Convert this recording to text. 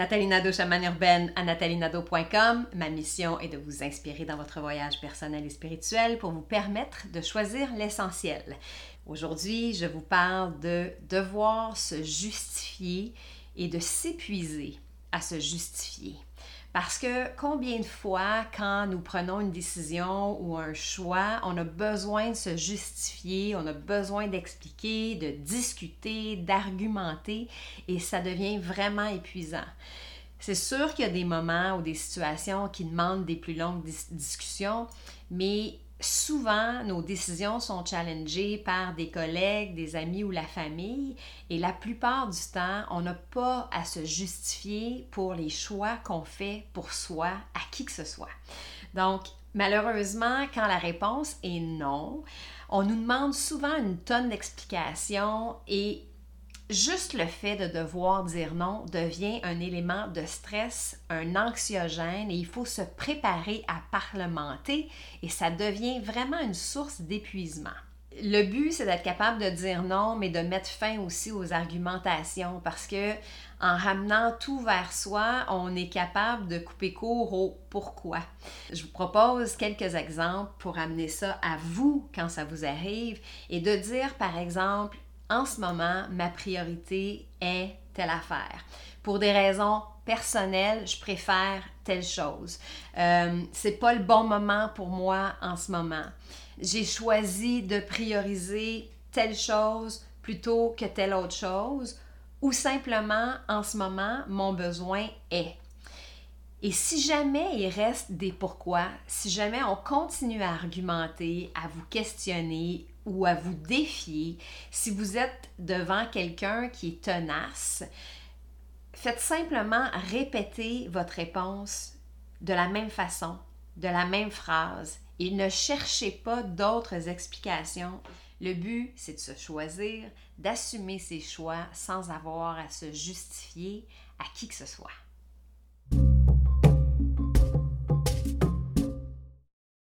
Nathalie Nadeau, chamane urbaine à nathalienado.com. Ma mission est de vous inspirer dans votre voyage personnel et spirituel pour vous permettre de choisir l'essentiel. Aujourd'hui, je vous parle de devoir se justifier et de s'épuiser à se justifier. Parce que combien de fois, quand nous prenons une décision ou un choix, on a besoin de se justifier, on a besoin d'expliquer, de discuter, d'argumenter, et ça devient vraiment épuisant. C'est sûr qu'il y a des moments ou des situations qui demandent des plus longues discussions, mais souvent, nos décisions sont challengées par des collègues, des amis ou la famille, et la plupart du temps, on n'a pas à se justifier pour les choix qu'on fait pour soi, à qui que ce soit. Donc, malheureusement, quand la réponse est non, on nous demande souvent une tonne d'explications et juste le fait de devoir dire non devient un élément de stress, un anxiogène et il faut se préparer à parlementer et ça devient vraiment une source d'épuisement. Le but, c'est d'être capable de dire non, mais de mettre fin aussi aux argumentations parce que en ramenant tout vers soi, on est capable de couper court au pourquoi. Je vous propose quelques exemples pour amener ça à vous quand ça vous arrive et de dire par exemple en ce moment, ma priorité est telle affaire. Pour des raisons personnelles, je préfère telle chose. Euh, c'est pas le bon moment pour moi en ce moment. J'ai choisi de prioriser telle chose plutôt que telle autre chose, ou simplement en ce moment, mon besoin est. Et si jamais il reste des pourquoi, si jamais on continue à argumenter, à vous questionner ou à vous défier, si vous êtes devant quelqu'un qui est tenace, faites simplement répéter votre réponse de la même façon, de la même phrase et ne cherchez pas d'autres explications. Le but, c'est de se choisir, d'assumer ses choix sans avoir à se justifier à qui que ce soit.